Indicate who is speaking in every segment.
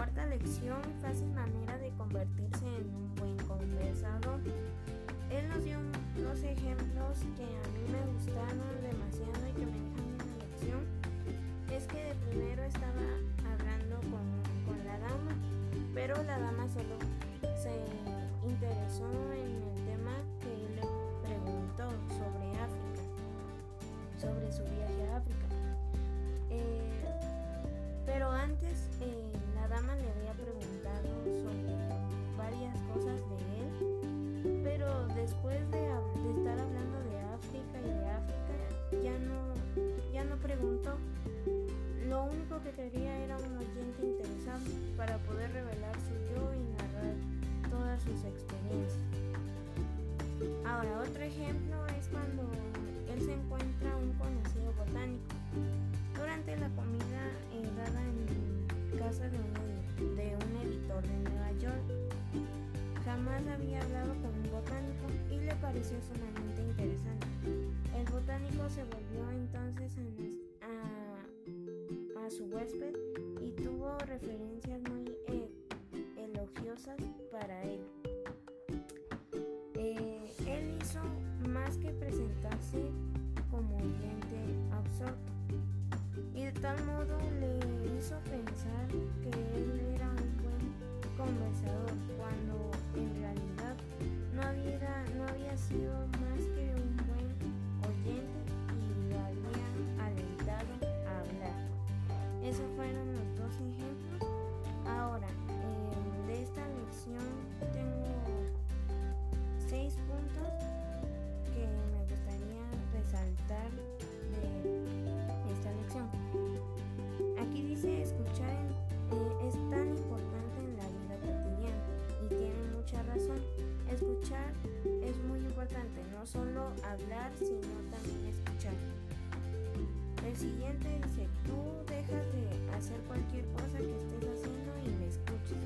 Speaker 1: cuarta lección, fácil manera de convertirse en un buen conversador. Él nos dio unos ejemplos que a mí me gustaron demasiado y que me dejaron una lección. Es que de primero estaba hablando con, con la dama, pero la dama solo se interesó en que quería era un oyente interesado para poder revelar su yo y narrar todas sus experiencias. Ahora, otro ejemplo es cuando él se encuentra un conocido botánico durante la comida eh, dada en casa de un, editor de Nueva York. Jamás había hablado con un botánico y le pareció sumamente interesante. El botánico se volvió entonces a, su huésped y tuvo referencias muy eh, elogiosas para él. Eh, él hizo más que presentarse como oyente absorto y de tal modo le hizo pensar que él era un buen conversador Esos fueron los dos ejemplos. Ahora, eh, de esta lección tengo seis puntos que me gustaría resaltar de esta lección. Aquí dice escuchar eh, es tan importante en la vida cotidiana y tiene mucha razón. Escuchar es muy importante, no solo hablar, sino también escuchar. El siguiente dice, tú hacer cualquier cosa que estés haciendo y me escuchas,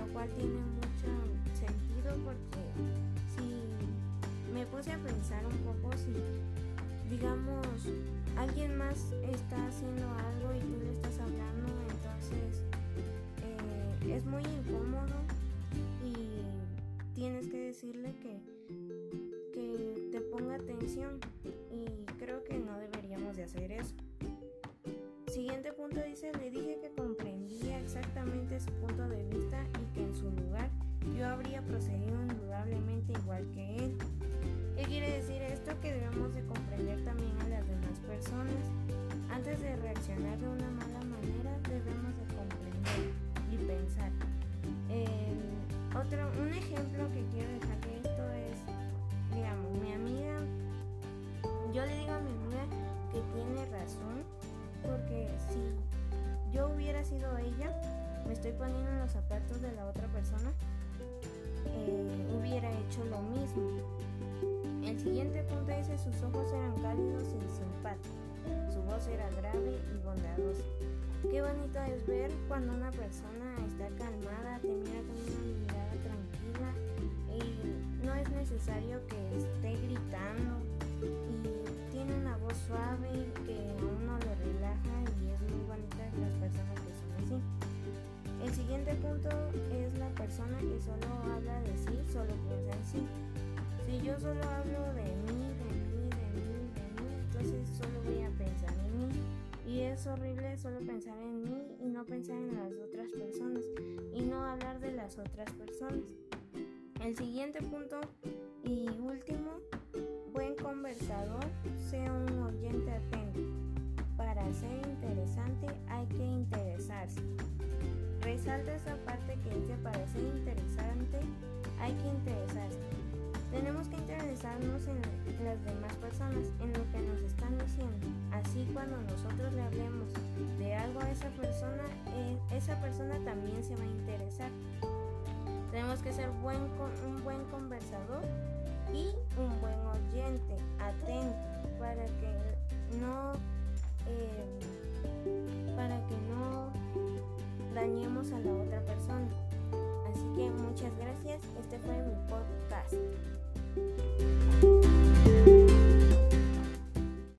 Speaker 1: lo cual tiene mucho sentido porque si me puse a pensar un poco si digamos alguien más está haciendo algo y tú le estás hablando entonces eh, es muy incómodo y tienes que decirle que que te ponga atención y creo que no deberíamos le dije que comprendía exactamente su punto de vista y que en su lugar yo habría procedido indudablemente igual que él. ¿Qué quiere decir esto? Que debemos de comprender también a las demás personas. Antes de reaccionar de una sido ella, me estoy poniendo en los zapatos de la otra persona, eh, hubiera hecho lo mismo. El siguiente punto dice sus ojos eran cálidos y simpáticos, su voz era grave y bondadosa. Qué bonito es ver cuando una persona está calmada, te mira con una mirada tranquila y no es necesario que esté gritando yo solo hablo de mí, de mí, de mí, de mí, entonces solo voy a pensar en mí. Y es horrible solo pensar en mí y no pensar en las otras personas y no hablar de las otras personas. El siguiente punto y último, buen conversador, sea un oyente atento. Para ser interesante hay que interesarse. Resalta esa parte que dice para ser interesante hay que interesarse. Tenemos que interesarnos en las demás personas, en lo que nos están diciendo. Así cuando nosotros le hablemos de algo a esa persona, eh, esa persona también se va a interesar. Tenemos que ser un buen conversador y un buen oyente, atento, para que no, eh, para que no dañemos a la otra persona. Así que muchas gracias, este fue mi podcast. Thank you